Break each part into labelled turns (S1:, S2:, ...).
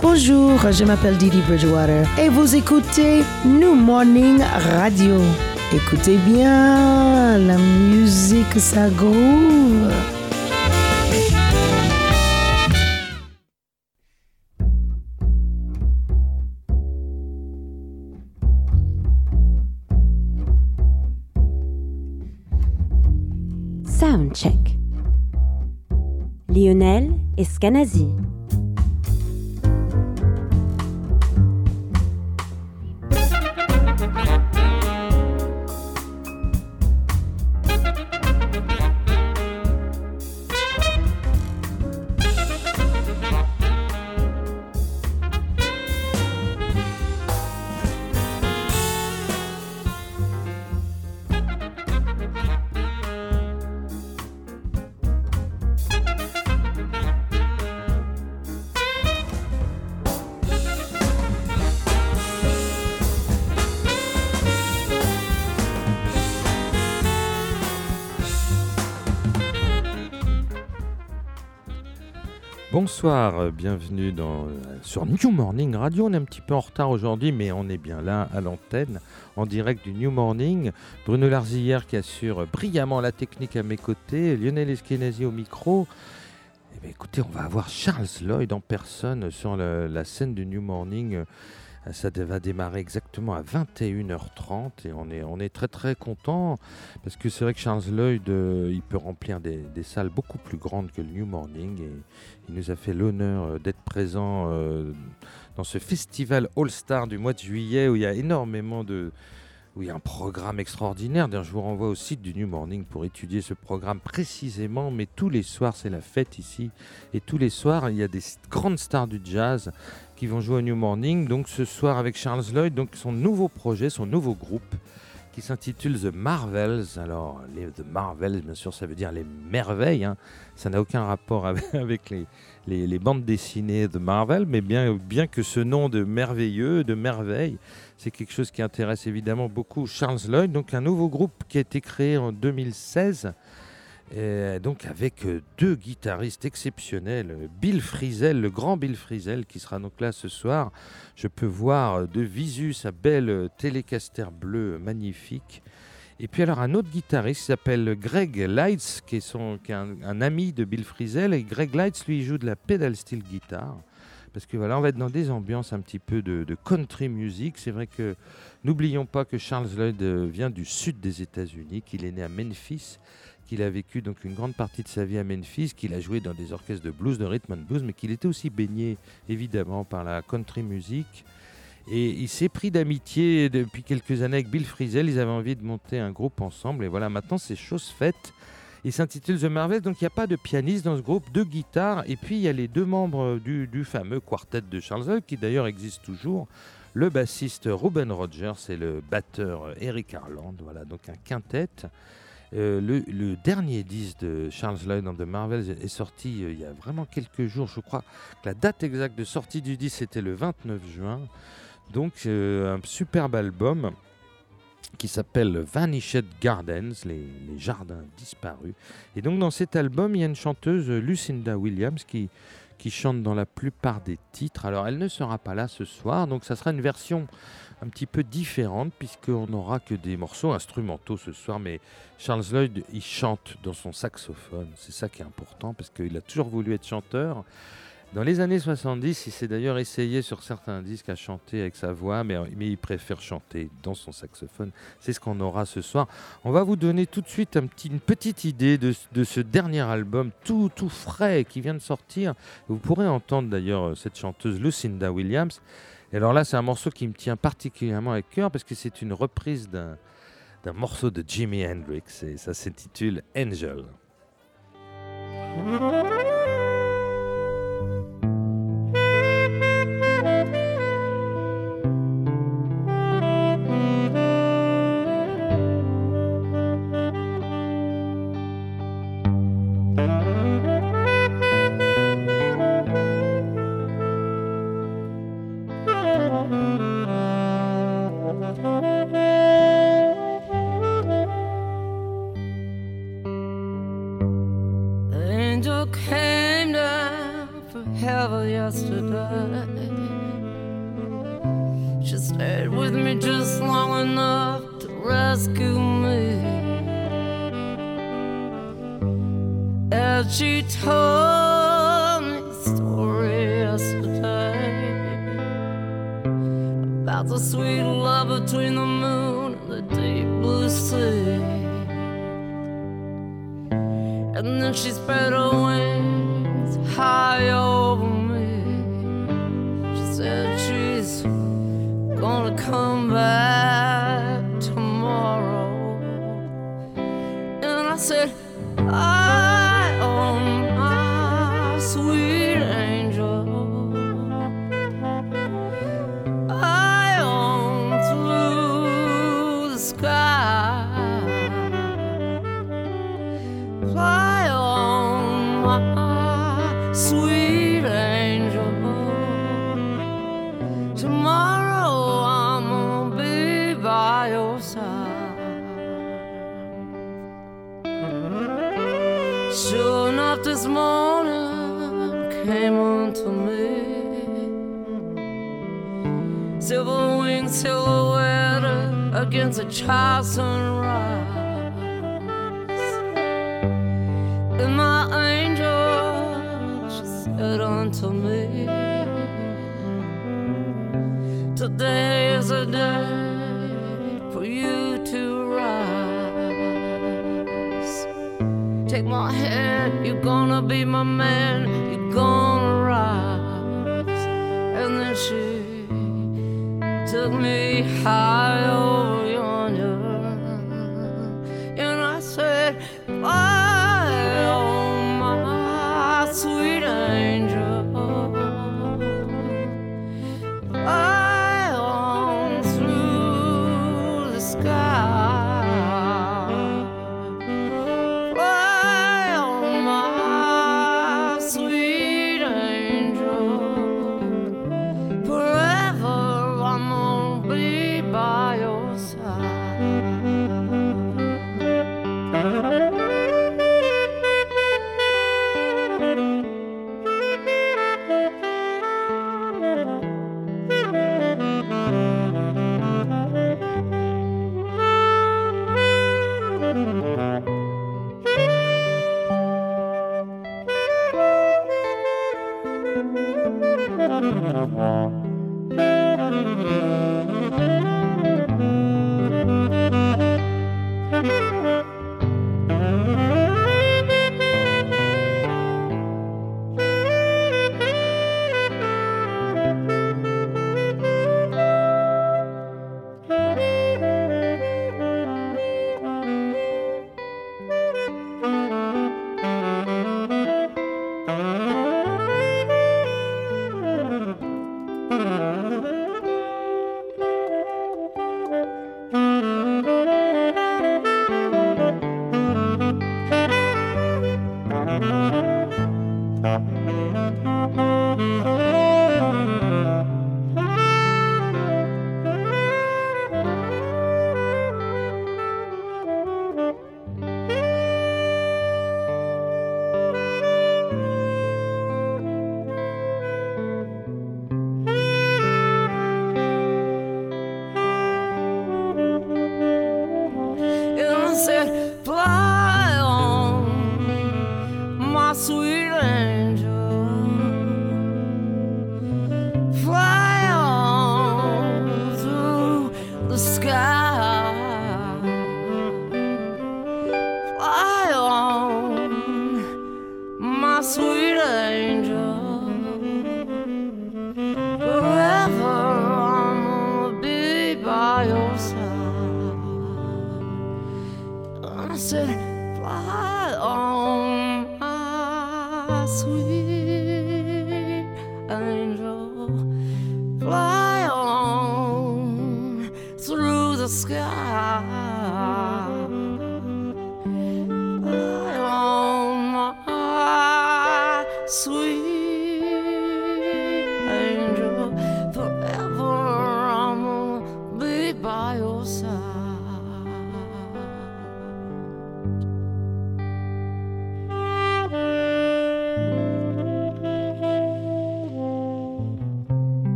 S1: Bonjour, je m'appelle Didi Bridgewater et vous écoutez New Morning Radio. Écoutez bien, la musique ça groove.
S2: Soundcheck. Lionel Escanazi.
S3: Euh, bienvenue euh, sur New Morning Radio. On est un petit peu en retard aujourd'hui, mais on est bien là à l'antenne, en direct du New Morning. Bruno Larzillière qui assure brillamment la technique à mes côtés, Lionel Eskenazi au micro. Eh bien, écoutez, on va avoir Charles Lloyd en personne sur la scène du New Morning. Ça va démarrer exactement à 21h30 et on est, on est très très content parce que c'est vrai que Charles Lloyd, euh, il peut remplir des, salles beaucoup plus grandes que le New Morning et il nous a fait l'honneur euh, d'être présent euh, dans ce festival All-Star du mois de juillet où il y a énormément de. où il y a un programme extraordinaire. D'ailleurs, je vous renvoie au site du New Morning pour étudier ce programme précisément. Mais tous les soirs, c'est la fête ici. Et tous les soirs, il y a des grandes stars du jazz qui vont jouer au New Morning. Donc ce soir avec Charles Lloyd, donc son nouveau projet, son nouveau groupe qui s'intitule The Marvels. Alors, les The Marvels, bien sûr, ça veut dire les merveilles. hein. Ça n'a aucun rapport avec, les, les, les bandes dessinées de Marvel, mais bien, bien que ce nom de merveilleux, de merveille, c'est quelque chose qui intéresse évidemment beaucoup Charles Lloyd. Donc, un nouveau groupe qui a été créé en 2016. Et donc avec euh, deux guitaristes exceptionnels, euh, Bill Frisell, le grand Bill Frisell qui sera donc là ce soir. Je peux voir euh, de visu sa belle euh, télécaster bleue euh, magnifique. Et puis alors un autre guitariste s'appelle Greg Lights, qui est, un, ami de Bill Frisell. Et Greg Lights, lui, joue de la pedal steel guitare. Parce que voilà, on va être dans des ambiances un petit peu de, de country music. C'est vrai que n'oublions pas que Charles Lloyd euh, vient du sud des États-Unis, qu'il est né à Memphis, qu'il a vécu donc une grande partie de sa vie à Memphis, qu'il a joué dans des orchestres de blues, de rhythm and blues, mais qu'il était aussi baigné évidemment par la country music. Et il s'est pris d'amitié depuis quelques années avec Bill Frisell. Ils avaient envie de monter un groupe ensemble. Et voilà, maintenant c'est chose faite. Il s'intitule The Marvels, donc il n'y a pas de pianiste dans ce groupe, deux guitares, et puis il y a les deux membres du, du fameux quartet de Charles Lloyd, qui d'ailleurs existe toujours, le bassiste Ruben Rogers et le batteur Eric Harland, voilà, donc un quintet. Euh, le, dernier disque de Charles Lloyd and the Marvels est sorti euh, il y a vraiment quelques jours, je crois que la date exacte de sortie du disque c'était le 29 juin, donc euh, un superbe album qui s'appelle Vanished Gardens, les, les jardins disparus. Et donc dans cet album, il y a une chanteuse, Lucinda Williams, qui, qui chante dans la plupart des titres. Alors elle ne sera pas là ce soir, donc ça sera une version un petit peu différente, puisqu'on n'aura que des morceaux instrumentaux ce soir. Mais Charles Lloyd, il chante dans son saxophone, c'est ça qui est important, parce qu'il a toujours voulu être chanteur. Dans les années 70, il s'est d'ailleurs essayé sur certains disques à chanter avec sa voix, mais, mais il préfère chanter dans son saxophone. C'est ce qu'on aura ce soir. On va vous donner tout de suite un petit- une petite idée de, de ce dernier album tout, tout frais qui vient de sortir. Vous pourrez entendre d'ailleurs euh, cette chanteuse Lucinda Williams. Et alors là, c'est un morceau qui me tient particulièrement à cœur parce que c'est une reprise d'un morceau de Jimi Hendrix et ça s'intitule Angel.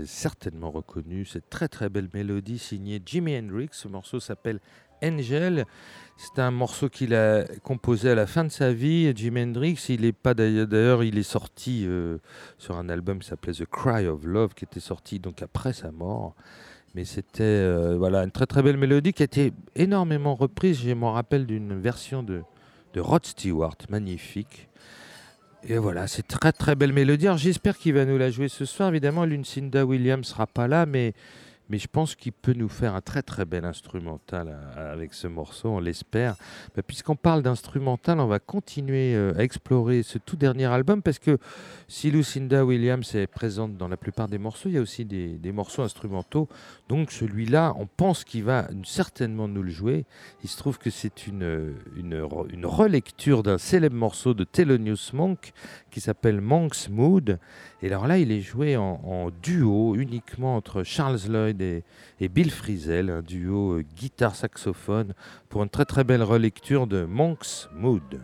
S3: Avez certainement reconnu cette très très belle mélodie signée Jimi Hendrix. Ce morceau s'appelle Angel. C'est un morceau qu'il a composé à la fin de sa vie. Jimi Hendrix, il est pas d'ailleurs, il est sorti euh, sur un album qui s'appelait The Cry of Love, qui était sorti donc après sa mort. Mais c'était euh, voilà une très très belle mélodie qui a été énormément reprise. Je me rappelle d'une version de, de Rod Stewart, magnifique. Et voilà, c'est très très belle mélodie. J'espère qu'il va nous la jouer ce soir. Évidemment, Lucinda Williams sera pas là, mais mais je pense qu'il peut nous faire un très très bel instrumental euh, avec ce morceau, on l'espère. Bah, Puisqu'on parle d'instrumental, on va continuer euh, à explorer ce tout dernier album parce que si Lucinda Williams est présente dans la plupart des morceaux, il y a aussi des, morceaux instrumentaux. Donc celui-là, on pense qu'il va certainement nous le jouer. Il se trouve que c'est une, une, re- une relecture d'un célèbre morceau de Thelonious Monk qui s'appelle Monk's Mood. Et alors là, il est joué en, duo uniquement entre Charles Lloyd et, et Bill Frisell, un duo euh, guitare-saxophone, pour une très très belle relecture de Monk's Mood.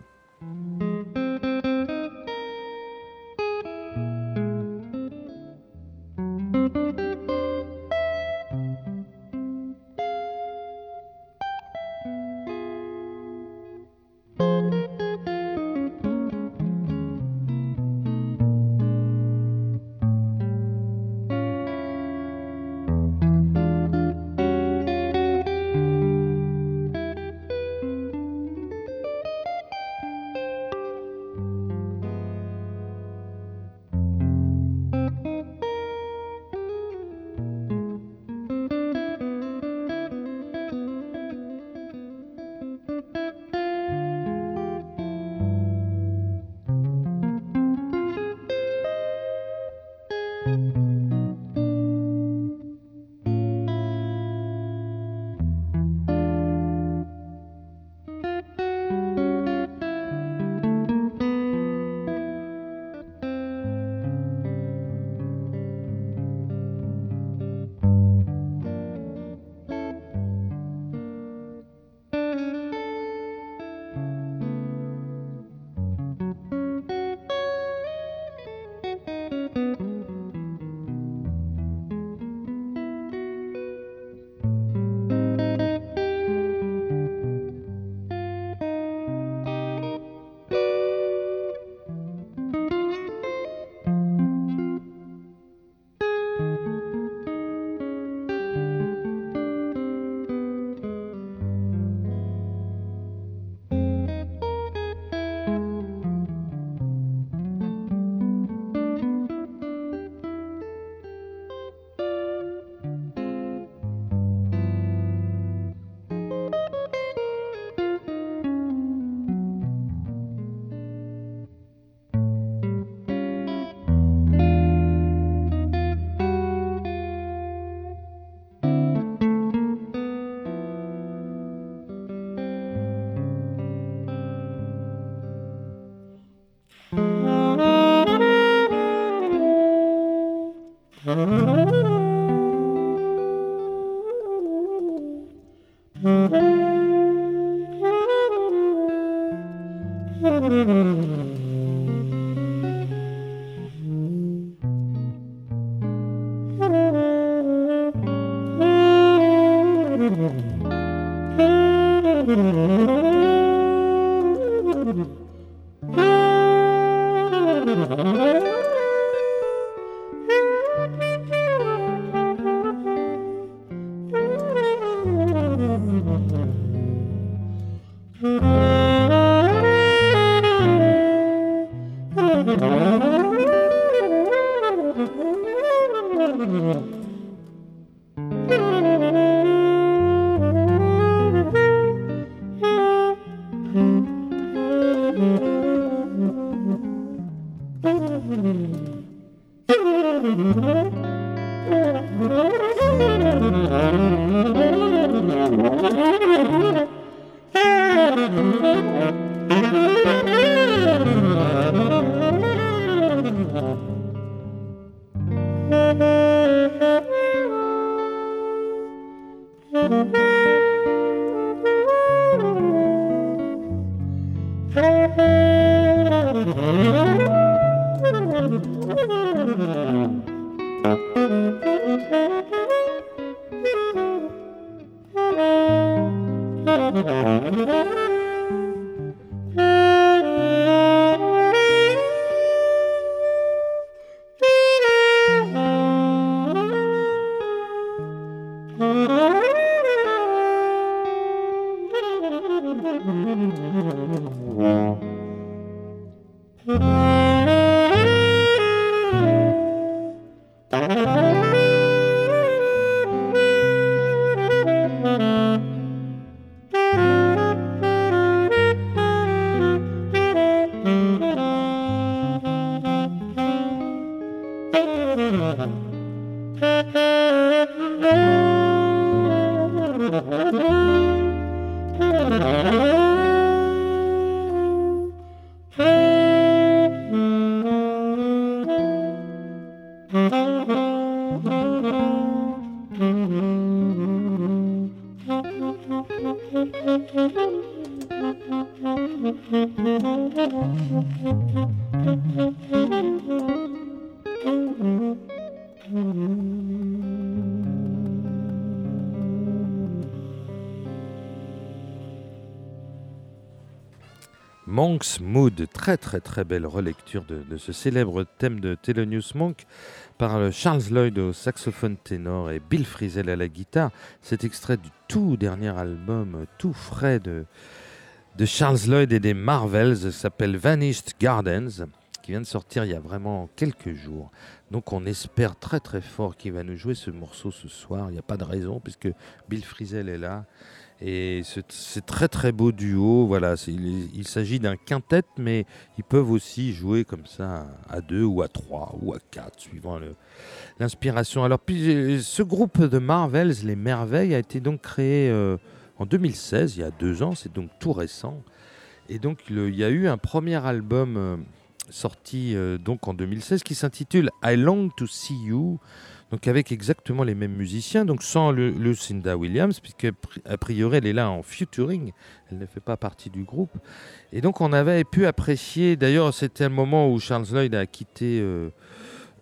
S3: Monk's Mood, très très très belle relecture de, ce célèbre thème de Thelonious Monk par euh, Charles Lloyd au saxophone ténor et Bill Frisell à la guitare. Cet extrait du tout dernier album, euh, tout frais de, de Charles Lloyd et des Marvels, s'appelle Vanished Gardens, qui vient de sortir il y a vraiment quelques jours. Donc on espère très très fort qu'il va nous jouer ce morceau ce soir. Il n'y a pas de raison puisque Bill Frisell est là. Et ce- c'est très très beau duo. Voilà, il, s'agit d'un quintet, mais ils peuvent aussi jouer comme ça à deux ou à trois ou à quatre, suivant l'inspiration. Alors, puis, euh, ce groupe de Marvels, les Merveilles, a été donc créé euh, en 2016, il y a deux ans. C'est donc tout récent. Et donc, il y a eu un premier album euh, sorti donc en 2016 qui s'intitule I Long to See You. Donc avec exactement les mêmes musiciens, donc sans le, Lucinda Williams, puisque a priori elle est là en featuring, elle ne fait pas partie du groupe. Et donc on avait pu apprécier, d'ailleurs c'était un moment où Charles Lloyd a quitté euh,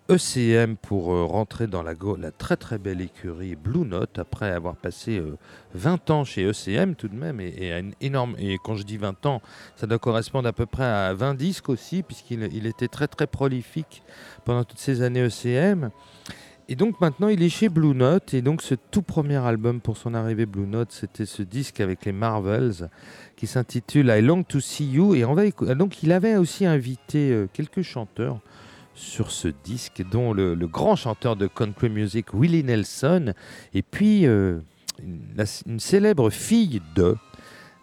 S3: ECM pour euh, rentrer dans la, la très très belle écurie Blue Note, après avoir passé euh, 20 ans chez ECM tout de même, et, une énorme, et quand je dis 20 ans, ça doit correspondre à peu près à 20 disques aussi, puisqu'il il était très très prolifique pendant toutes ces années ECM. Et donc maintenant il est chez Blue Note. Et donc ce tout premier album pour son arrivée Blue Note c'était ce disque avec les Marvels qui s'intitule I Long to See You. Et donc il avait aussi invité euh, quelques chanteurs sur ce disque dont le, grand chanteur de country music Willie Nelson. Et puis euh, une célèbre fille de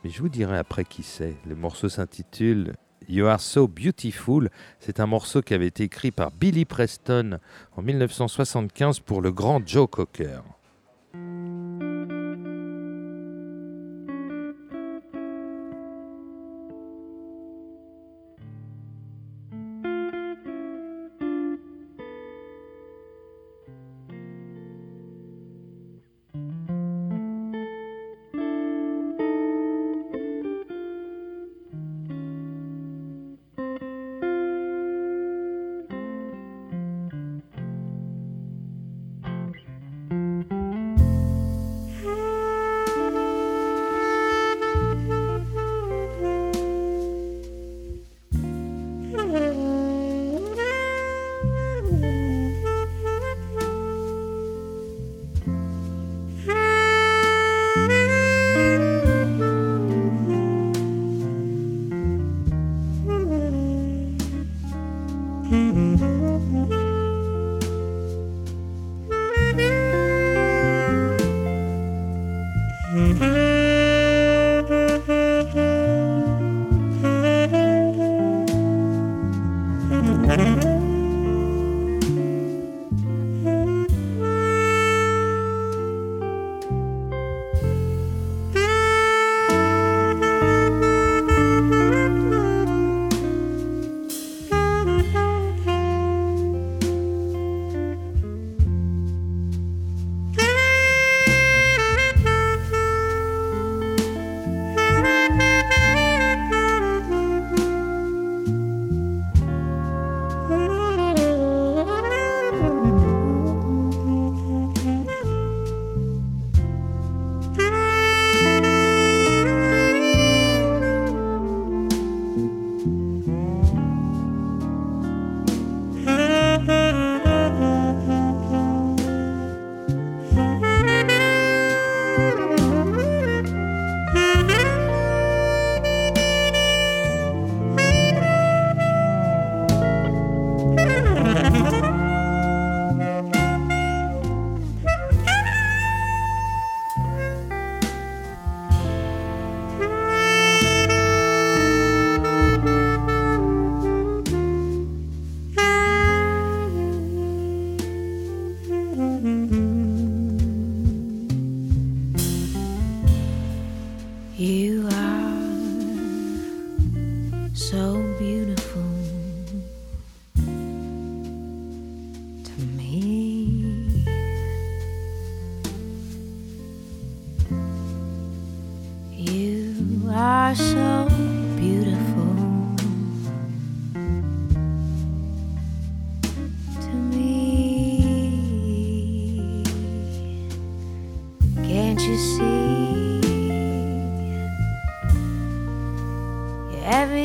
S3: mais je vous dirai après qui c'est. Le morceau s'intitule You Are So Beautiful c'est un morceau qui avait été écrit par Billy Preston en 1975 pour le grand Joe Cocker.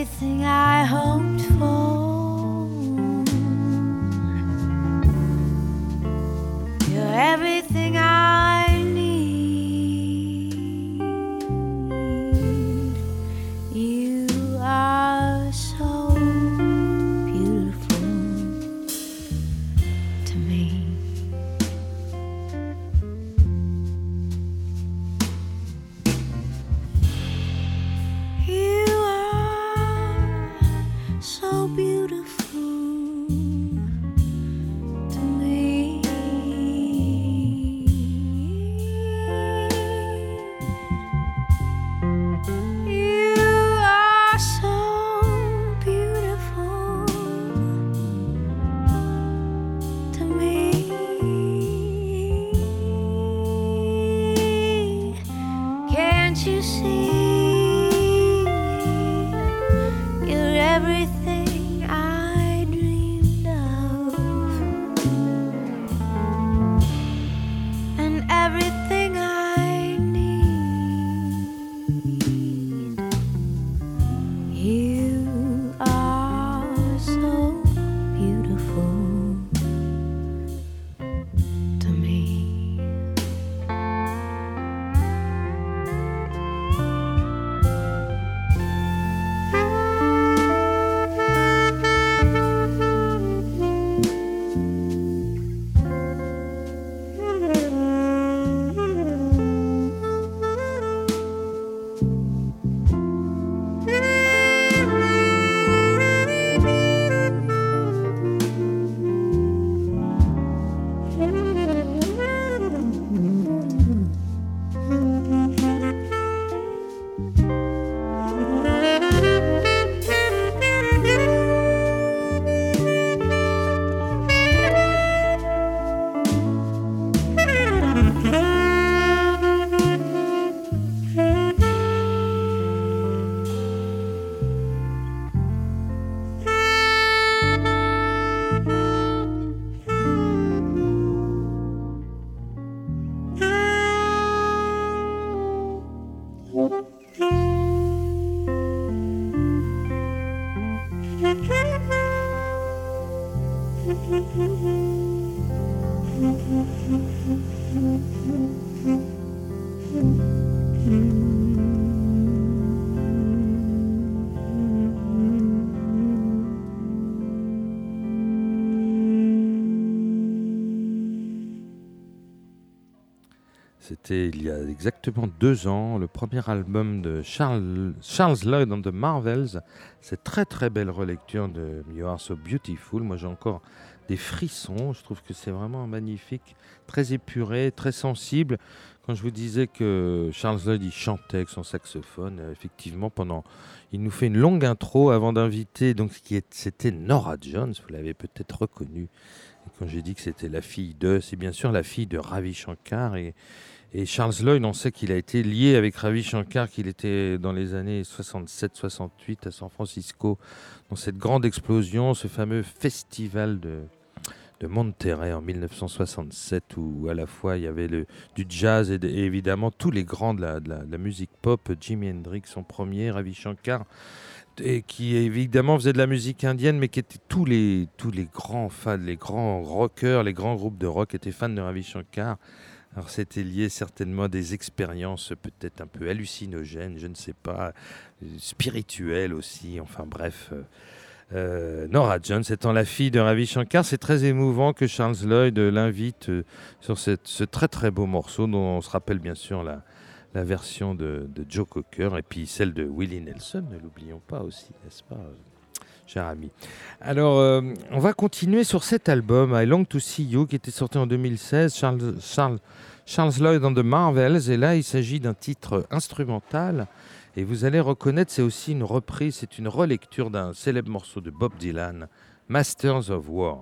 S4: Everything I hoped for.
S3: C'était il y a exactement deux ans, le premier album de Charles, Lloyd and the Marvels. Cette très très belle relecture de You Are So Beautiful. Moi j'ai encore des frissons. Je trouve que c'est vraiment magnifique, très épuré, très sensible. Quand je vous disais que Charles Lloyd il chantait avec son saxophone, euh, effectivement, pendant, il nous fait une longue intro avant d'inviter. Donc c'était Nora Jones. Vous l'avez peut-être reconnue. Quand j'ai dit que c'était la fille de, c'est bien sûr la fille de Ravi Shankar et et Charles Lloyd, on sait qu'il a été lié avec Ravi Shankar, qu'il était dans les années 67-68 à San Francisco, dans cette grande explosion, ce fameux festival de, de Monterrey en 1967, où à la fois il y avait du jazz et, de- et évidemment tous les grands de la, musique pop, Jimi Hendrix en premier, Ravi Shankar, et qui évidemment faisait de la musique indienne, mais qui étaient tous les, tous les grands fans, les grands rockers, les grands groupes de rock étaient fans de Ravi Shankar. Alors c'était lié certainement à des expériences peut-être un peu hallucinogènes, je ne sais pas, euh, spirituelles aussi, enfin bref. euh, euh, Nora Jones étant la fille de Ravi Shankar, c'est très émouvant que Charles Lloyd l'invite sur ce très très beau morceau dont on se rappelle bien sûr la, version de, Joe Cocker et puis celle de Willie Nelson, ne l'oublions pas aussi, n'est-ce pas cher ami. Alors, on va continuer sur cet album, I Long to See You, qui était sorti en 2016, Charles, Charles, Charles Lloyd and the Marvels. Et là, il s'agit d'un titre instrumental. Et vous allez reconnaître, c'est aussi une reprise, c'est une relecture d'un célèbre morceau de Bob Dylan, Masters of War.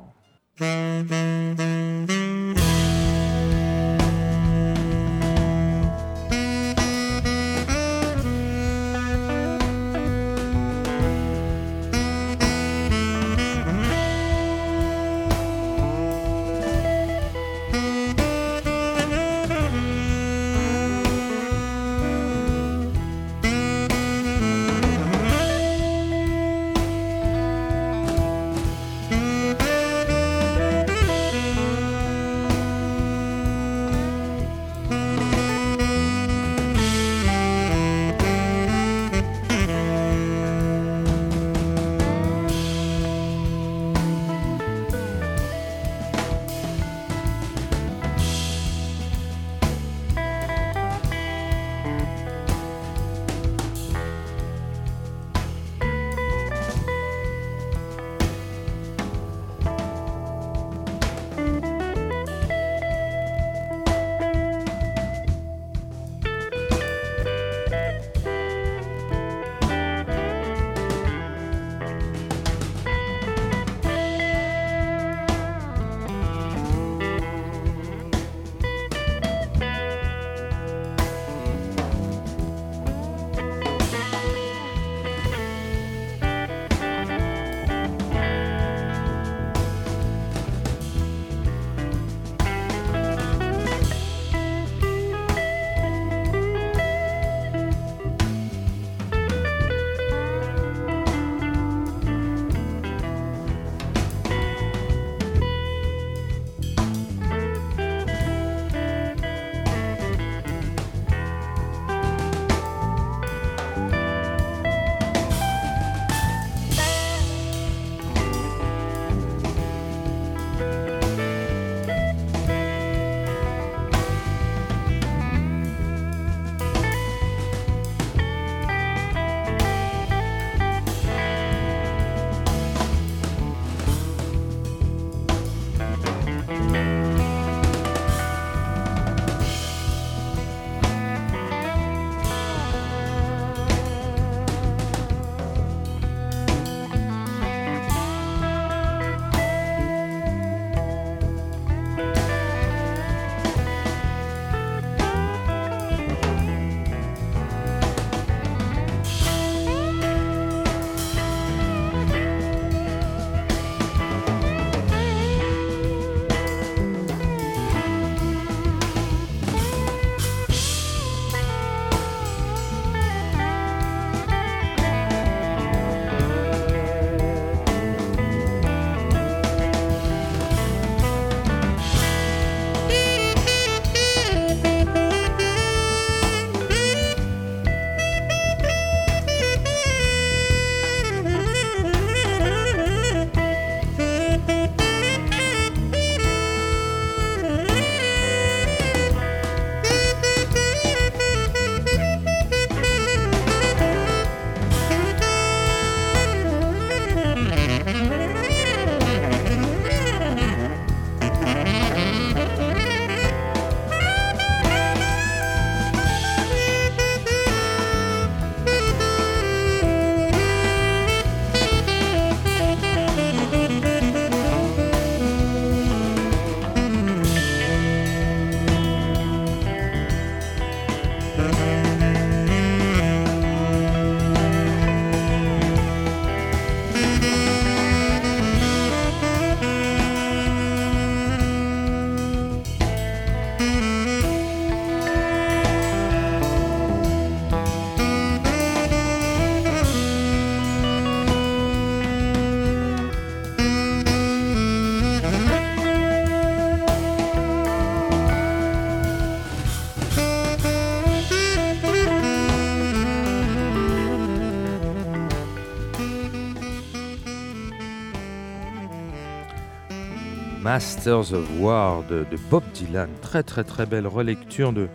S3: De Bob Dylan. Très très très belle relecture de,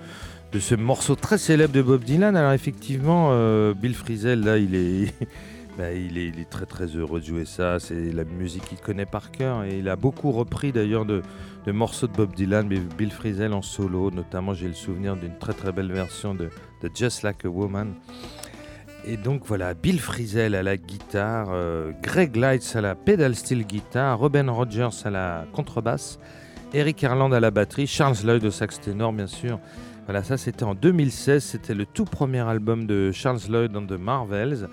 S3: de ce morceau très célèbre de Bob Dylan. Alors effectivement, euh, Bill Frisell, là, il est, bah, il, est, il est très très heureux de jouer ça. C'est la musique qu'il connaît par cœur. Et il a beaucoup repris d'ailleurs de, de morceaux de Bob Dylan, mais Bill Frisell en solo. Notamment, j'ai le souvenir d'une très très belle version de, de Just Like a Woman. Et donc voilà, Bill Frisell à la guitare, euh, Greg Lights à la pedal steel guitare, Robin Rogers à la contrebasse, Eric Erland à la batterie, Charles Lloyd au sax ténor bien sûr. Voilà, ça c'était en 2016, c'était le tout premier album de Charles Lloyd dans The Marvels.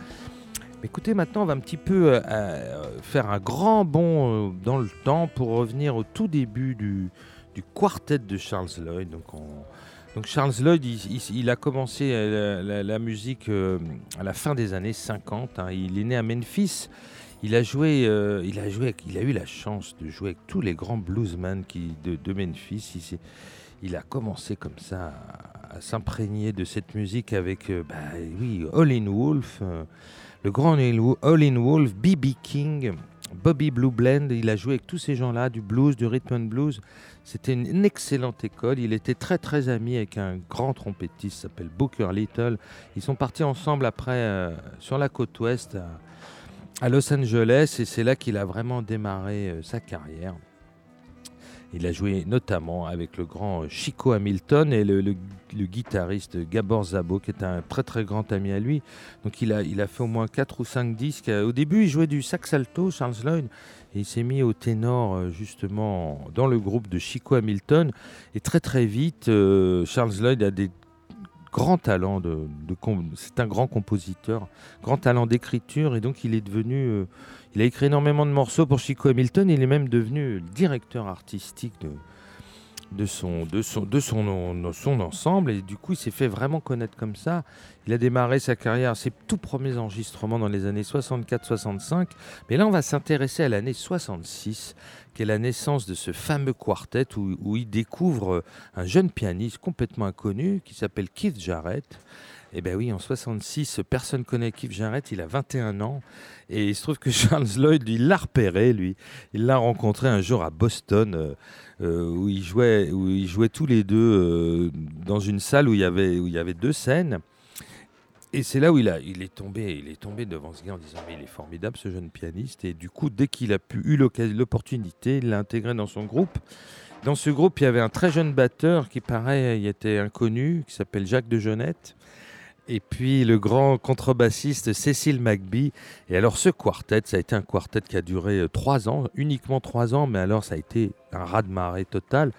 S3: Écoutez, maintenant on va un petit peu euh, euh, faire un grand bond dans le temps pour revenir au tout début du, du quartet de Charles Lloyd. Donc, on- donc Charles Lloyd, il, a commencé euh, la, musique euh, à la fin des années 50. hein. Il est né à Memphis. Il a joué, euh, il a joué, il a eu la chance de jouer avec tous les grands bluesmen qui, de, Memphis. Il, a commencé comme ça à, s'imprégner de cette musique avec, euh, bah, oui, Howlin' Wolf, le grand Howlin' Wolf, B.B. King, Bobby Blue Blend. Il a joué avec tous ces gens-là, du blues, du rhythm and blues. C'était une, excellente école. Il était très très ami avec un grand trompettiste qui s'appelle Booker Little. Ils sont partis ensemble après euh, sur la côte ouest à, Los Angeles et c'est là qu'il a vraiment démarré euh, sa carrière. Il a joué notamment avec le grand Chico Hamilton et le guitariste Gabor Zabo, qui est un très très grand ami à lui. Donc il a, il a fait au moins 4 ou 5 disques. Au début, il jouait du sax alto, Charles Lloyd, il s'est mis au ténor euh, justement dans le groupe de Chico Hamilton. Et très très vite, euh, Charles Lloyd a des grands talents c'est un grand compositeur, grand talent d'écriture, et donc il est devenu, euh, il a écrit énormément de morceaux pour Chico Hamilton. Il est même devenu directeur artistique de son, son ensemble et du coup il s'est fait vraiment connaître comme ça. Il a démarré sa carrière, ses tout premiers enregistrements dans les années 64-65, mais là on va s'intéresser à l'année 66, qui est la naissance de ce fameux quartet où, où il découvre un jeune pianiste complètement inconnu qui s'appelle Keith Jarrett. Et ben oui, en 66, personne connaît Keith Jarrett, il a 21 ans. Et il se trouve que Charles Lloyd, il l'a repéré, lui. Il l'a rencontré un jour à Boston, euh, euh, où, il jouait, où ils jouaient tous les deux euh, dans une salle où il, y avait, où il y avait deux scènes. Et c'est là où il, a, est tombé, il est tombé devant ce gars en disant Mais il est formidable, ce jeune pianiste. Et du coup, dès qu'il a pu, eu l'opportunité, il l'a intégré dans son groupe. Dans ce groupe, il y avait un très jeune batteur qui, pareil, il était inconnu, qui s'appelle Jacques de Jonette. Et puis le grand contrebassiste Cécile McBee. Et alors ce quartet, ça a été un quartet qui a duré euh, trois ans, uniquement trois ans, mais alors ça a été un raz-de-marée total.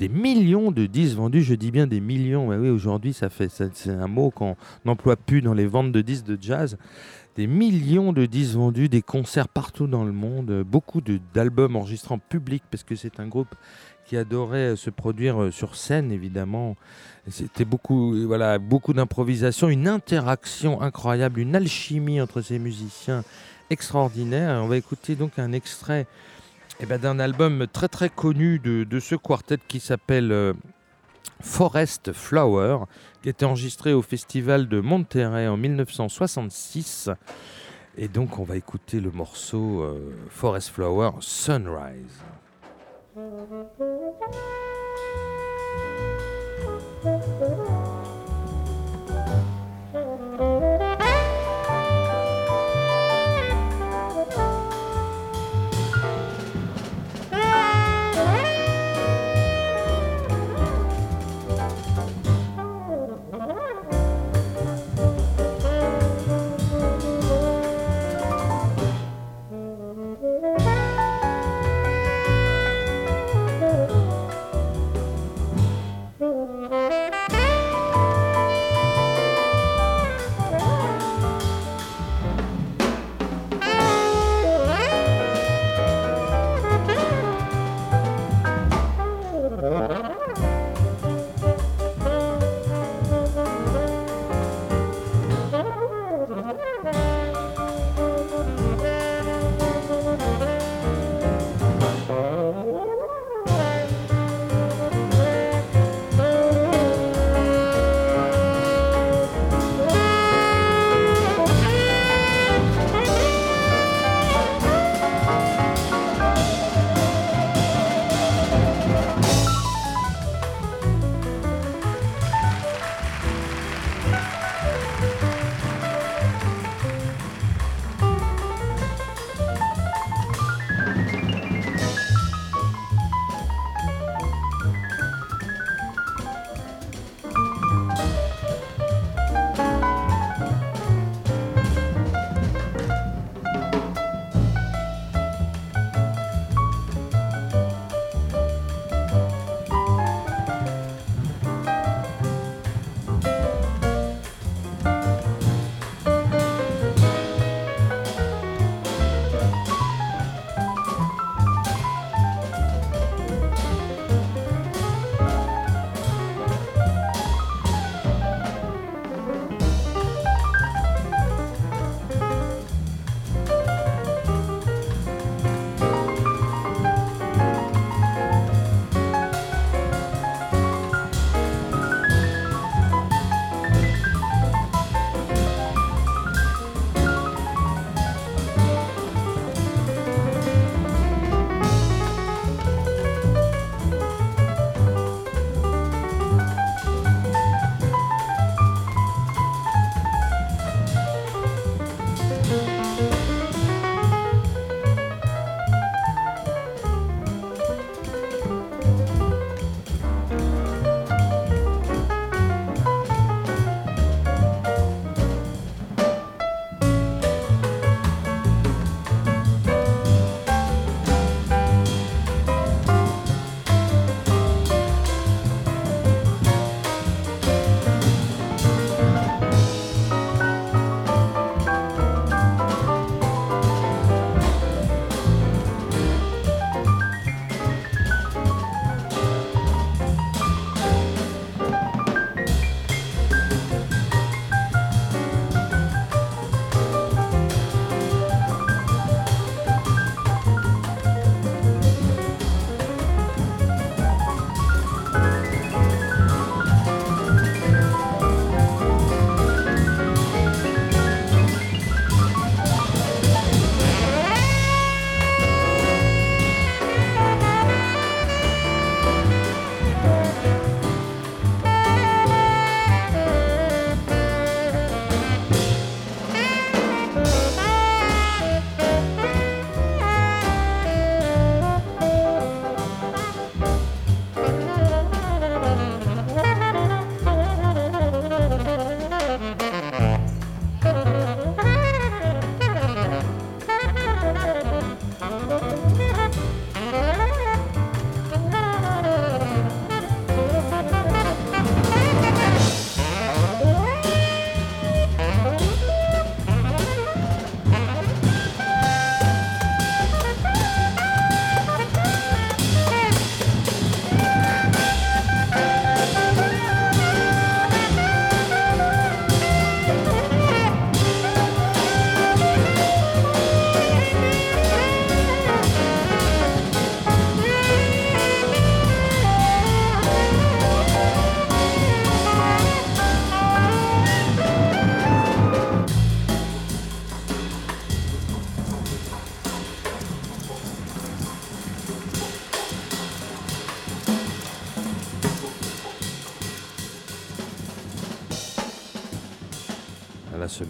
S3: Des millions de disques vendus, je dis bien des millions, mais oui, aujourd'hui ça fait, c'est un mot qu'on n'emploie plus dans les ventes de disques de jazz. Des millions de disques vendus, des concerts partout dans le monde, beaucoup d'albums enregistrés en public, parce que c'est un groupe qui adorait euh, se produire euh, sur scène, évidemment. C'était beaucoup, euh, voilà, beaucoup d'improvisation, une interaction incroyable, une alchimie entre ces musiciens extraordinaire. On va écouter donc un extrait eh ben, d'un album très très connu de, de ce quartet qui s'appelle Forest Flower, qui était enregistré au festival de Monterrey en 1966. Et donc on va écouter le morceau Forest Flower Sunrise.
S4: Thank
S3: you.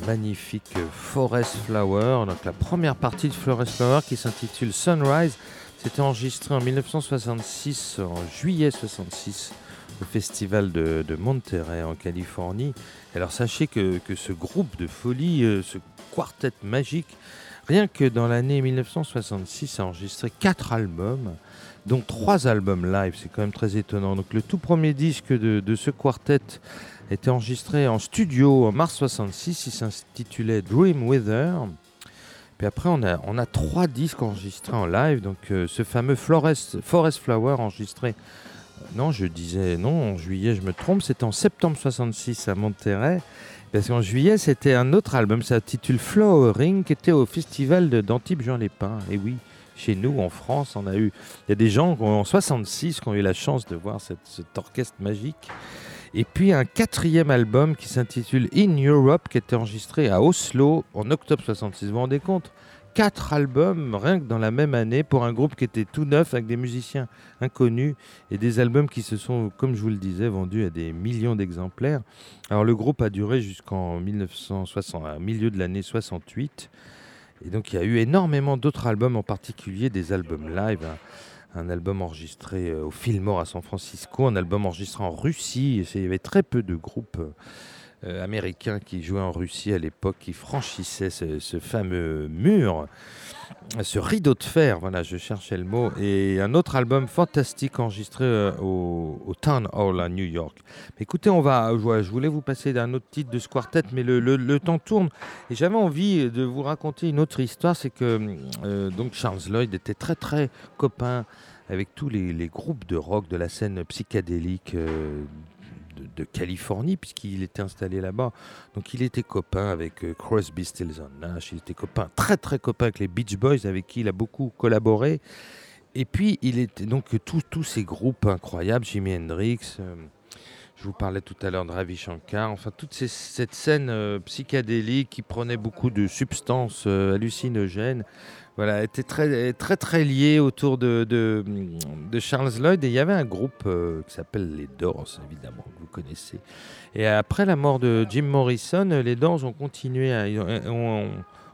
S3: Magnifique Forest Flower. Donc la première partie de Forest Flower qui s'intitule Sunrise. C'était enregistré en 1966, en juillet 66, au festival de, Monterey en Californie. Alors sachez que, ce groupe de folie, euh, ce quartet magique, rien que dans l'année 1966, a enregistré quatre albums, dont trois albums live. C'est quand même très étonnant. Donc le tout premier disque de ce quartet était enregistré en studio en mars 66. Il s'intitulait Dream Weather. Puis après, on a, on a trois disques enregistrés en live. Donc euh, ce fameux Forest, Forest Flower enregistré. euh, non, je disais non, en juillet, je me trompe. C'était en septembre 66 à Monterrey. Parce qu'en juillet, c'était un autre album. Ça s'intitule Flowering, qui était au festival d'Antibes Jean Lépin. Et oui, chez nous, en France, on a eu. Il y a des gens en 66 qui ont eu la chance de voir cette- cet orchestre magique. Et puis un quatrième album qui s'intitule In Europe, qui était enregistré à Oslo en octobre 66. Vous vous rendez compte? Quatre albums rien que dans la même année pour un groupe qui était tout neuf avec des musiciens inconnus et des albums qui se sont, comme je vous le disais, vendus à des millions d'exemplaires. Alors le groupe a duré jusqu'en 1960, à milieu de l'année 68. Et donc il y a eu énormément d'autres albums, en particulier des albums live. Un, un album enregistré euh, au Fillmore à San Francisco, un album enregistré en Russie. Il y avait très peu de groupes euh, américains qui jouaient en Russie à l'époque, qui franchissaient ce, fameux mur, ce rideau de fer. Voilà, je cherchais le mot. Et un autre album fantastique enregistré euh, au, Town Hall à New York. Écoutez, on va, je voulais vous passer d'un autre titre de ce quartet, mais le, temps tourne. Et j'avais envie de vous raconter une autre histoire, c'est que euh, donc Charles Lloyd était très très copain avec tous les, groupes de rock de la scène psychédélique de, Californie, puisqu'il était installé là-bas. Donc il était copain avec euh, Crosby, Stills Nash, il était copain, très très copain avec les Beach Boys, avec qui il a beaucoup collaboré. Et puis il était donc tous tous ces groupes incroyables, Jimi Hendrix. euh, je vous parlais tout à l'heure de Ravi Shankar, enfin toute ces- cette scène euh, psychédélique qui prenait beaucoup de substances euh, hallucinogènes, voilà, était très très très liée autour de, Charles Lloyd et il y avait un groupe euh, qui s'appelle les Doors évidemment que vous connaissez. Et après la mort de Jim Morrison, euh, les Doors ont continué à ont,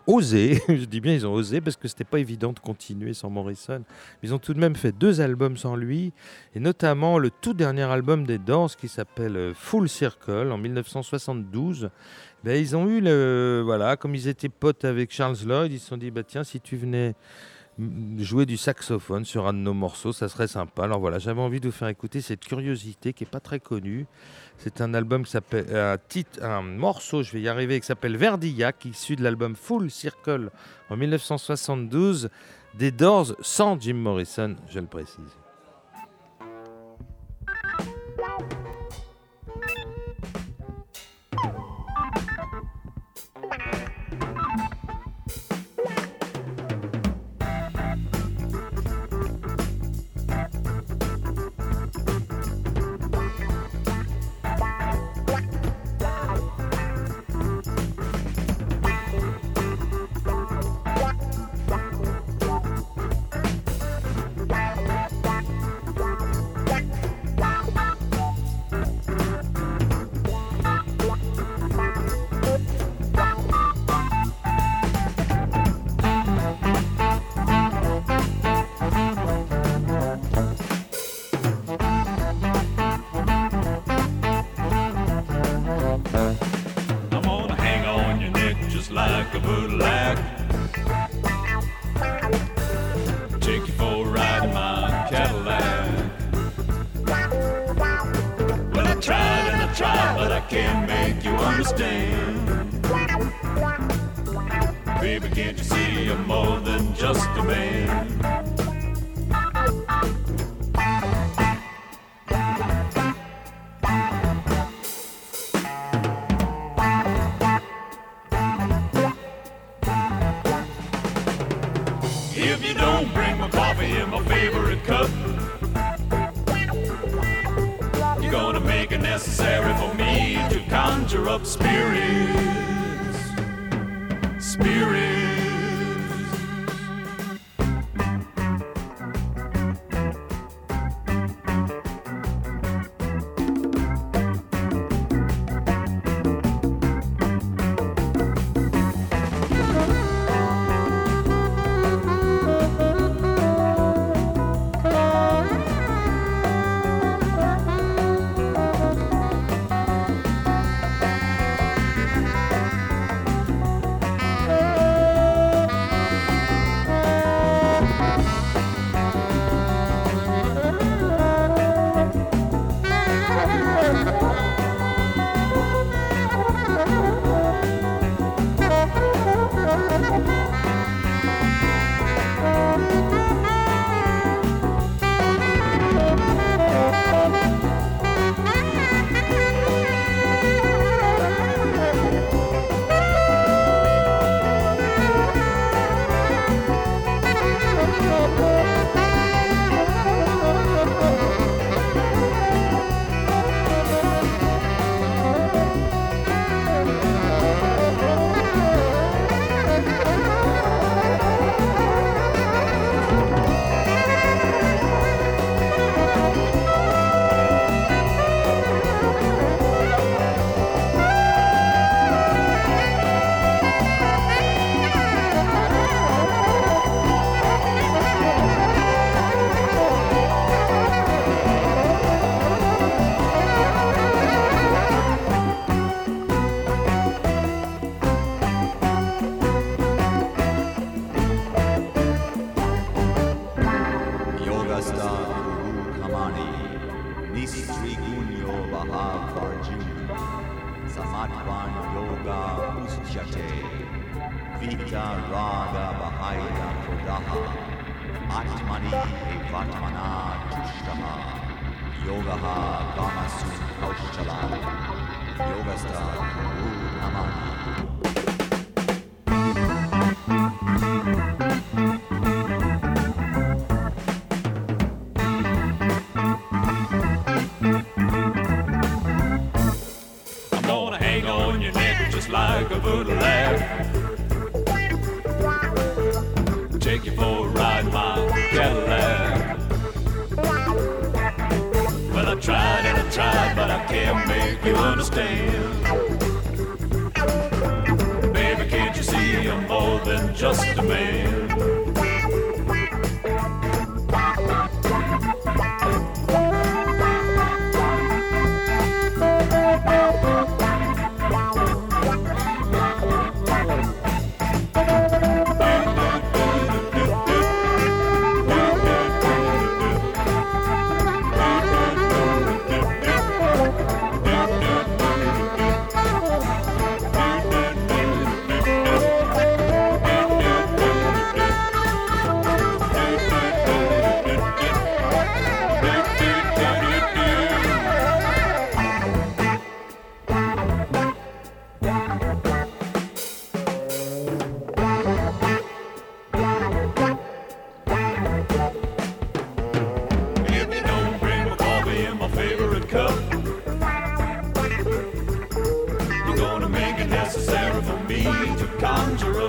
S3: osé, je dis bien ils ont osé parce que c'était pas évident de continuer sans Morrison. Ils ont tout de même fait deux albums sans lui et notamment le tout dernier album des Doors qui s'appelle euh, Full Circle en 1972. Ben, ils ont eu le voilà, comme ils étaient potes avec Charles Lloyd, ils se sont dit bah tiens si tu venais jouer du saxophone sur un de nos morceaux, ça serait sympa. Alors voilà, j'avais envie de vous faire écouter cette curiosité qui est pas très connue. C'est un album qui s'appelle un titre, un morceau, je vais y arriver, qui s'appelle Verdillac, issu de l'album Full Circle en 1972 des Doors sans Jim Morrison, je le précise.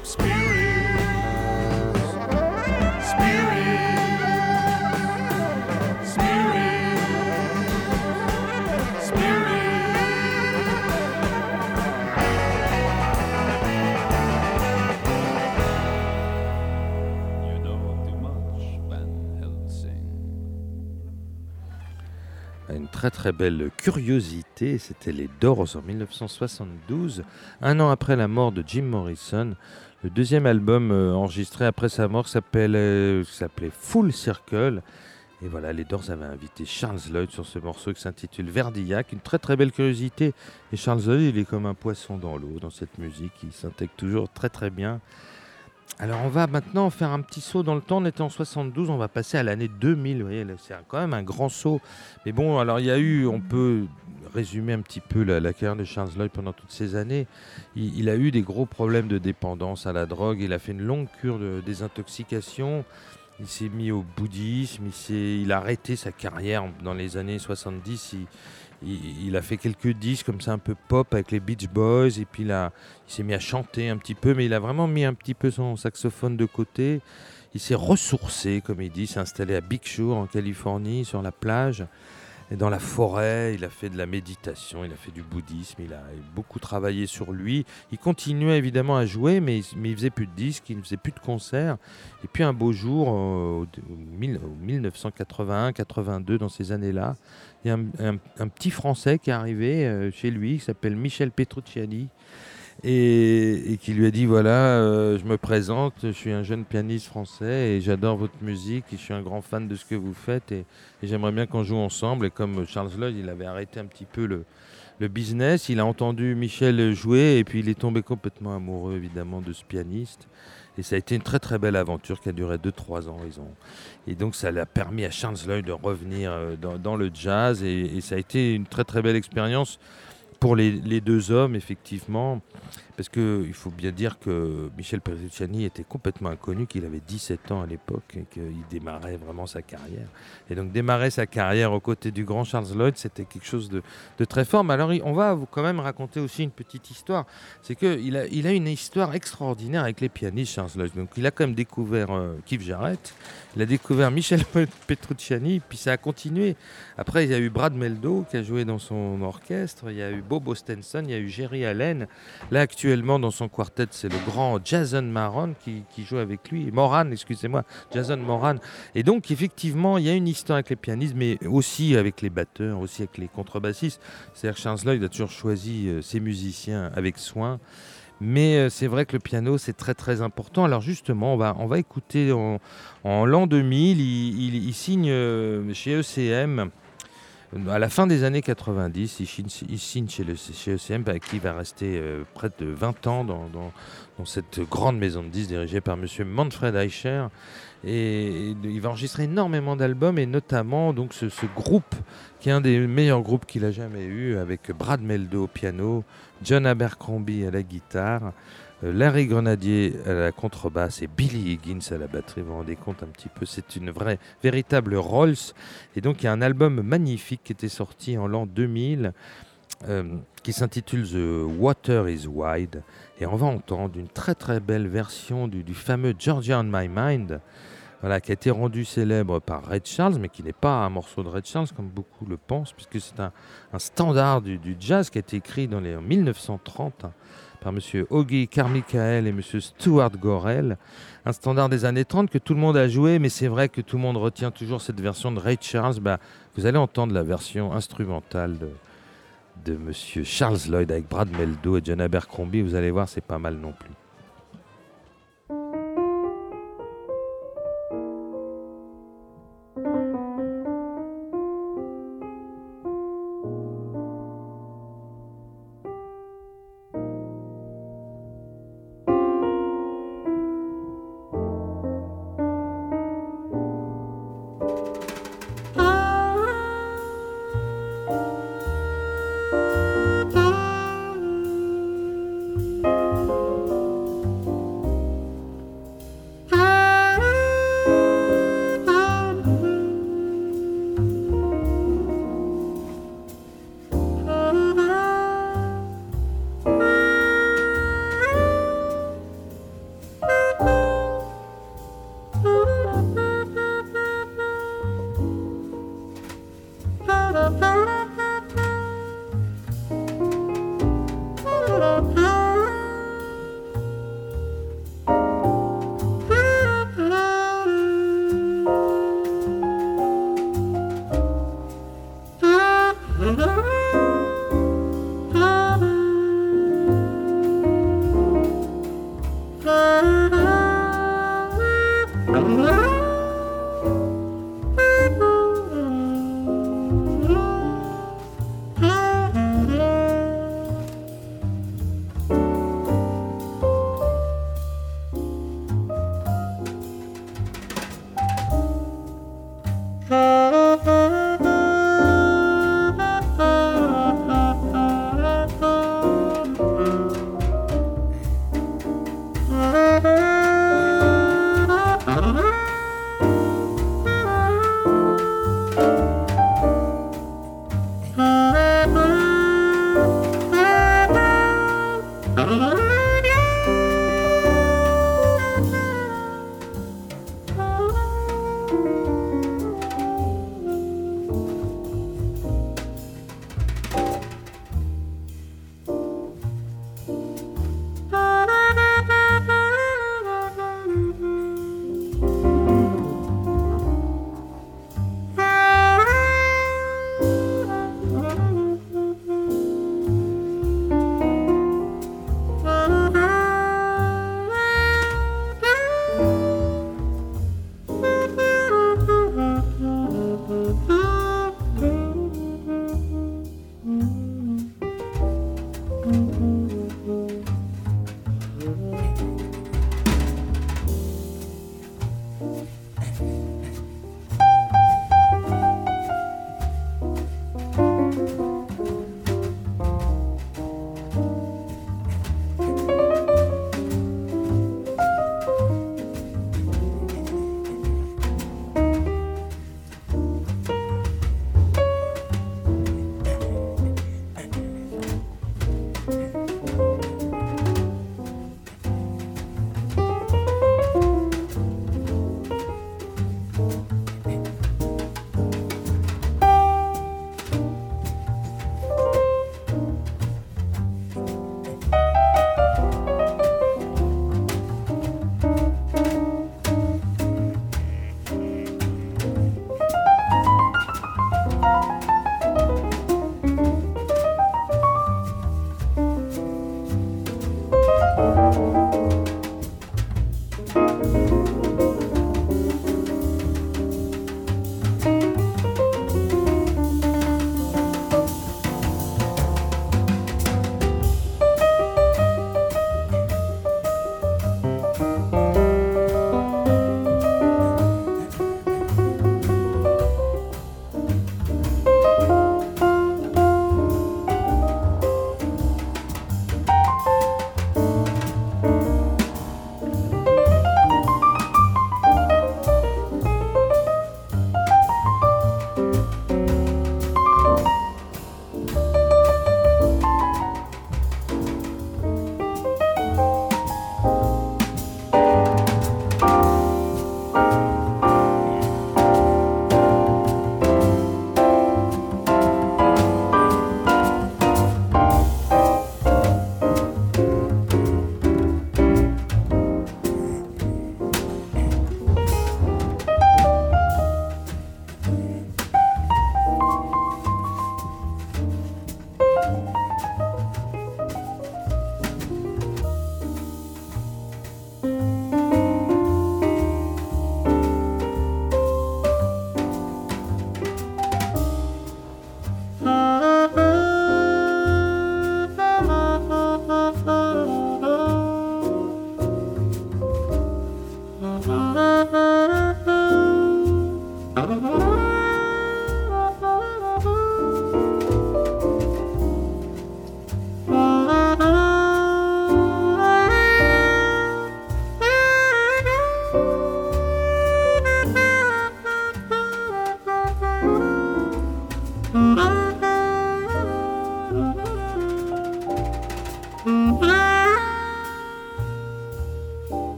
S5: Up spirits. Spirits. Spirits. Spirits. You know too much, Van Helsing.
S3: Une très très belle curiosité, c'était les Doors en 1972, un an après la mort de Jim Morrison. Le deuxième album euh, enregistré après sa mort euh, s'appelait Full Circle. Et voilà, les Doors avaient invité Charles Lloyd sur ce morceau qui s'intitule Verdillac. Une très très belle curiosité. Et Charles Lloyd, il est comme un poisson dans l'eau dans cette musique. Il s'intègre toujours très très bien. Alors on va maintenant faire un petit saut dans le temps. On était en 72, on va passer à l'année 2000. Vous voyez, c'est quand même un grand saut. Mais bon, alors il y a eu, on peut résumer un petit peu la, carrière de Charles Lloyd pendant toutes ces années. Il, a eu des gros problèmes de dépendance à la drogue. Il a fait une longue cure de désintoxication. Il s'est mis au bouddhisme. Il, a arrêté sa carrière dans les années 70. Il, il- a fait quelques disques comme ça un peu pop avec les Beach Boys. Et puis il, il s'est mis à chanter un petit peu. Mais il a vraiment mis un petit peu son saxophone de côté. Il s'est ressourcé, comme il dit, s'est installé à Big Shore en Californie, sur la plage. Et dans la forêt, il a fait de la méditation, il a fait du bouddhisme, il a beaucoup travaillé sur lui. Il continuait évidemment à jouer, mais, il- mais il faisait plus de disques, il ne faisait plus de concerts. Et puis un beau jour, euh, au, au au 1981-82, dans ces années-là, il y a un, un- un petit Français qui est arrivé euh, chez lui, qui s'appelle Michel Petrucciani, et, qui lui a dit voilà, euh, je me présente, je suis un jeune pianiste français et j'adore votre musique, et je suis un grand fan de ce que vous faites, et, j'aimerais bien qu'on joue ensemble. Et comme Charles Lloyd, il avait arrêté un petit peu le, le business, il a entendu Michel jouer, et puis il est tombé complètement amoureux évidemment de ce pianiste. Et ça a été une très très belle aventure qui a duré 2-3 ans. Ils ont... Et donc ça l'a permis à Charles Lloyd de revenir euh, dans, le jazz, et ça a été une très très belle expérience pour les, deux hommes, effectivement, parce qu'il faut bien dire que Michel Petrucciani était complètement inconnu, qu'il avait 17 ans à l'époque et qu'il démarrait vraiment sa carrière. Et donc démarrer sa carrière aux côtés du grand Charles Lloyd, c'était quelque chose de, très fort. Mais alors, on va vous quand même raconter aussi une petite histoire. C'est qu'il a, une histoire extraordinaire avec les pianistes, Charles Lloyd. Donc il a quand même découvert euh, Keith Jarrett, il a découvert Michel Petrucciani, puis ça a continué. Après, il y a eu Brad Meldo qui a joué dans son orchestre, il y a eu Bob Ostenson, il y a eu Jerry Allen. Là, dans son quartet, c'est le grand Jason Moran qui, joue avec lui. Moran, excusez-moi, Jason Moran. Et donc, effectivement, il y a une histoire avec les pianistes, mais aussi avec les batteurs, aussi avec les contrebassistes. C'est-à-dire Charles Lloyd a toujours choisi euh, ses musiciens avec soin. Mais euh, c'est vrai que le piano, c'est très très important. Alors justement, on va, écouter en, l'an 2000, il, il- il signe euh, chez ECM À la fin des années 90, il signe, chez, ECM, avec qui il va rester euh, près de 20 ans dans, cette grande maison de disques dirigée par Monsieur Manfred Eicher. Et, il va enregistrer énormément d'albums et notamment donc ce, ce groupe qui est un des meilleurs groupes qu'il a jamais eu avec Brad Meldo au piano, John Abercrombie à la guitare, Larry Grenadier à la contrebasse et Billy Higgins à la batterie. Vous vous rendez compte un petit peu, c'est une vraie, véritable Rolls. Et donc il y a un album magnifique qui était sorti en l'an 2000 euh, qui s'intitule The Water is Wide. Et on va entendre une très très belle version du, fameux Georgia on My Mind. Voilà, qui a été rendu célèbre par Red Charles, mais qui n'est pas un morceau de Red Charles comme beaucoup le pensent, puisque c'est un, standard du, jazz qui a été écrit dans les, en 1930 hein, par M. Augie Carmichael et M. Stuart Gorel. Un standard des années 30 que tout le monde a joué, mais c'est vrai que tout le monde retient toujours cette version de Ray Charles. Bah, vous allez entendre la version instrumentale de, de M. Charles Lloyd avec Brad Meldo et John Abercrombie. Vous allez voir, c'est pas mal non plus.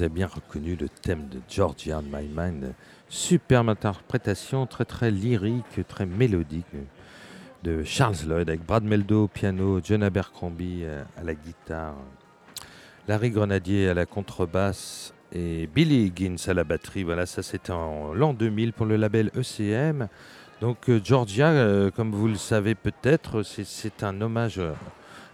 S3: Vous avez bien reconnu le thème de Georgia on My Mind. Superbe interprétation, très très lyrique, très mélodique de Charles Lloyd avec Brad Meldo au piano, John Abercrombie euh, à la guitare, Larry Grenadier à la contrebasse et Billy Higgins à la batterie. Voilà, ça c'était en l'an 2000 pour le label ECM. Donc euh, Georgia, euh, comme vous le savez peut-être, c'est- un hommage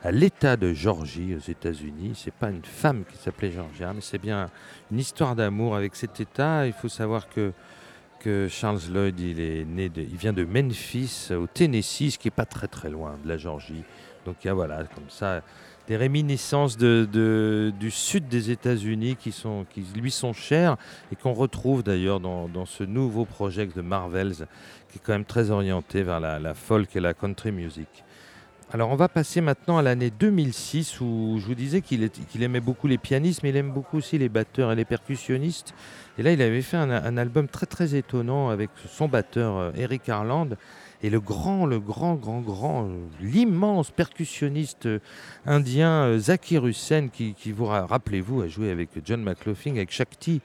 S3: à l'État de Georgie aux États-Unis. C'est pas une femme qui s'appelait Georgia, mais c'est bien une histoire d'amour avec cet État. Il faut savoir que que Charles Lloyd, il est né, de- il vient de Memphis, au Tennessee, ce qui est pas très très loin de la Georgie. Donc il y a voilà comme ça des réminiscences du sud des États-Unis qui qui lui sont chères et qu'on retrouve d'ailleurs dans, dans ce nouveau projet de Marvels qui est quand même très orienté vers la, la folk et la country music. Alors on va passer maintenant à l'année 2006 où je vous disais qu'il aimait beaucoup les pianistes mais il aime beaucoup aussi les batteurs et les percussionnistes. Et là il avait fait un, un album très très étonnant avec son batteur euh, Eric Harland et le grand, le grand, grand, grand, euh, l'immense percussionniste euh, indien euh, Zakir Hussain qui, qui vous ra- rappelez-vous a joué avec John McLaughlin avec Shakti.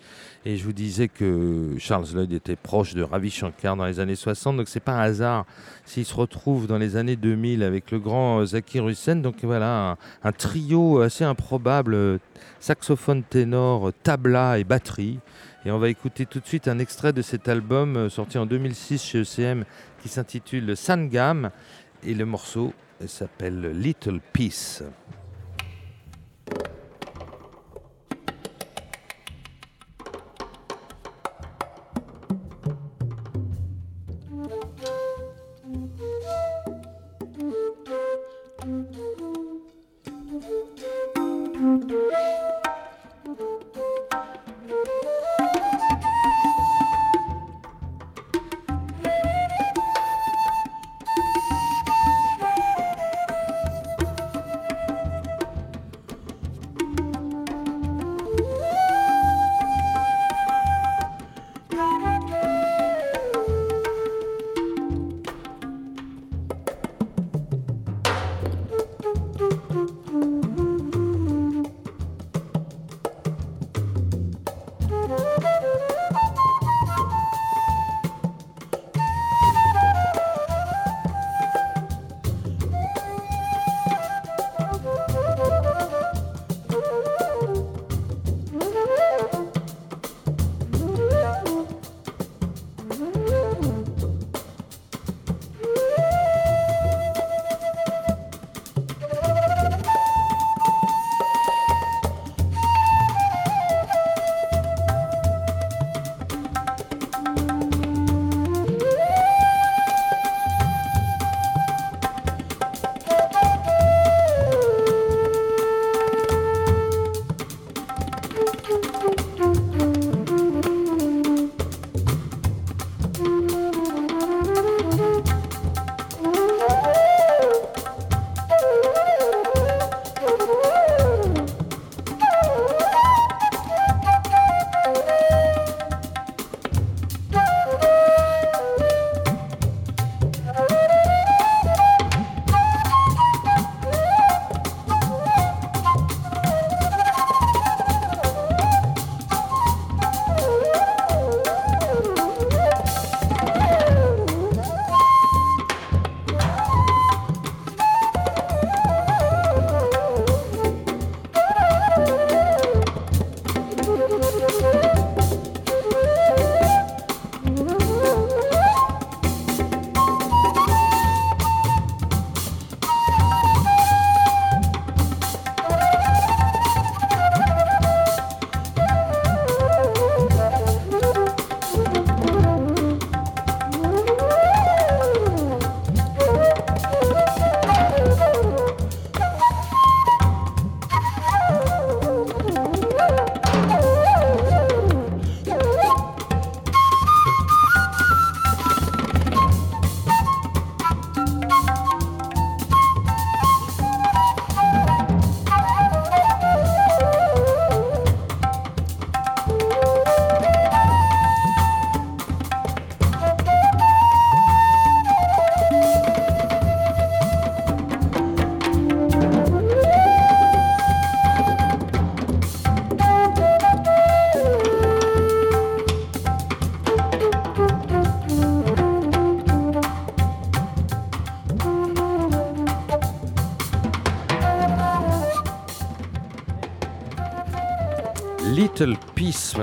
S3: Et je vous disais que Charles Lloyd était proche de Ravi Shankar dans les années 60 donc c'est pas un hasard s'il se retrouve dans les années 2000 avec le grand Zakir Hussain donc voilà un, un trio assez improbable saxophone ténor, tabla et batterie. Et on va écouter tout de suite un extrait de cet album sorti en 2006 chez ECM qui s'intitule Sangam et le morceau s'appelle Little Peace.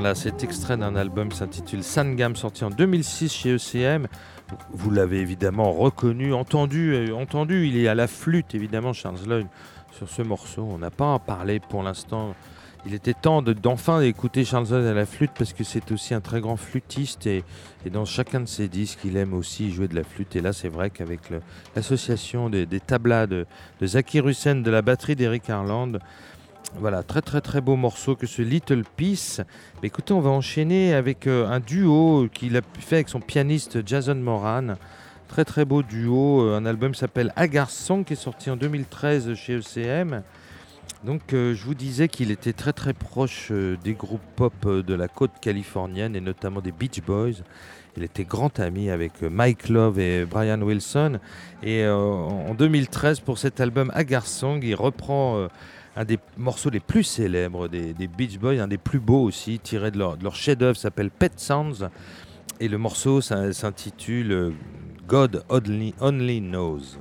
S3: Voilà, cet extrait d'un album s'intitule Sangam, sorti en 2006 chez ECM. Vous l'avez évidemment reconnu, entendu, euh, entendu. Il est à la flûte, évidemment, Charles Lloyd, sur ce morceau. On n'a pas en parlé pour l'instant. Il était temps de- d'enfin écouter Charles Lloyd à la flûte parce que c'est aussi un très grand flûtiste et, dans chacun de ses disques, il aime aussi jouer de la flûte. Et là, c'est vrai qu'avec l'association des, des tablas de, de Zaki de la batterie d'Eric Harland, voilà, très très très beau morceau que ce Little. Mais écoutez, on va enchaîner avec euh, un duo qu'il a fait avec son pianiste Jason Moran. Très très beau duo, euh, un album s'appelle Agar Song qui est sorti en 2013 chez ECM. Donc euh, je vous disais qu'il était très très proche des groupes pop de la côte californienne et notamment des Beach Boys. Il était grand ami avec Mike Love et Brian Wilson. Et en 2013 pour cet album Agar Song, il reprend un des morceaux les plus célèbres des, Beach Boys, un des plus beaux aussi, tiré de leur, chef-d'œuvre, s'appelle Pet Sounds. Et le morceau s'intitule euh, God Only Knows.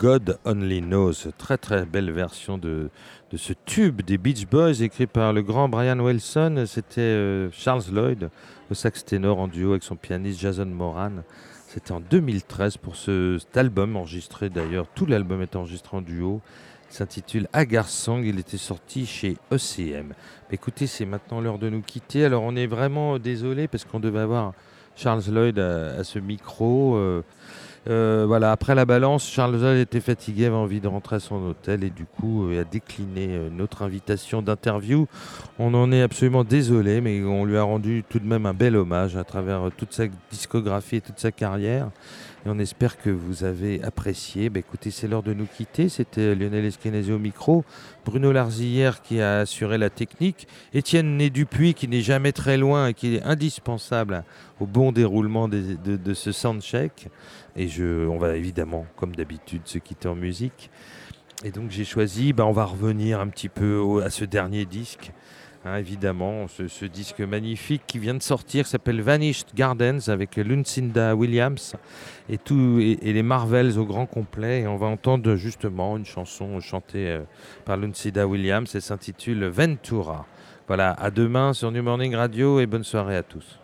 S3: God Only Knows, très très belle version de, ce tube des Beach Boys écrit par le grand Brian Wilson. C'était euh, Charles Lloyd au sax ténor en duo avec son pianiste Jason Moran. C'était en 2013 pour ce, cet album enregistré d'ailleurs. Tout l'album est enregistré en duo. s'intitule Agar Song. Il était sorti chez ECM. Écoutez, c'est maintenant l'heure de nous quitter. Alors, on est vraiment désolé parce qu'on devait avoir Charles Lloyd à, à ce micro. Euh, euh, voilà, après la balance, Charles Lloyd était fatigué, avait envie de rentrer à son hôtel et du coup euh, a décliné euh, notre invitation d'interview. On en est absolument désolé, mais on lui a rendu tout de même un bel hommage à travers toute sa discographie et toute sa carrière. On espère que vous avez apprécié. Bah, écoutez, c'est l'heure de nous quitter. C'était Lionel Eskenazi au micro, Bruno Larzillière qui a assuré la technique, Étienne Né Dupuis qui n'est jamais très loin et qui est indispensable au bon déroulement de, de ce soundcheck. Et je, on va évidemment, comme d'habitude, se quitter en musique. Et donc j'ai choisi, bah, on va revenir un petit peu à ce dernier disque. hein, évidemment, ce, disque magnifique qui vient de sortir s'appelle Vanished Gardens avec Lucinda Williams et, et, et les Marvels au grand complet. Et on va entendre justement une chanson chantée euh, par Lucinda Williams. Elle s'intitule Ventura. Voilà, à demain sur New Morning Radio et bonne soirée à tous.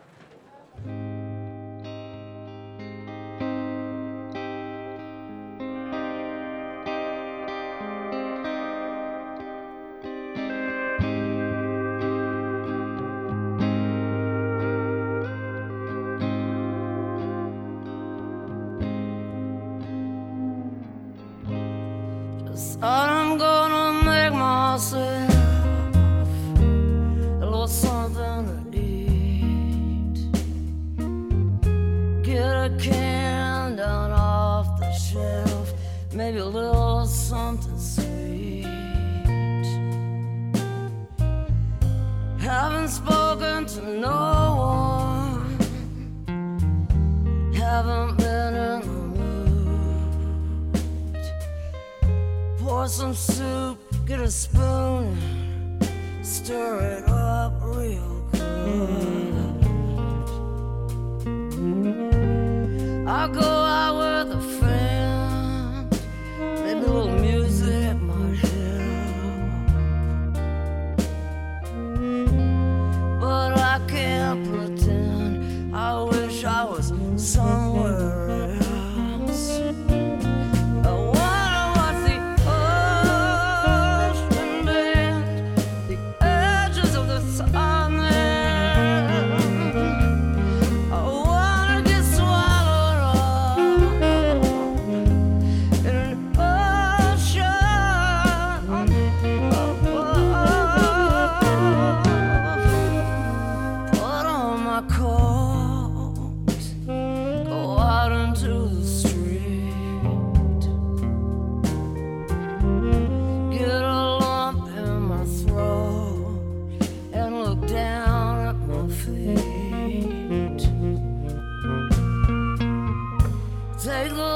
S6: Take the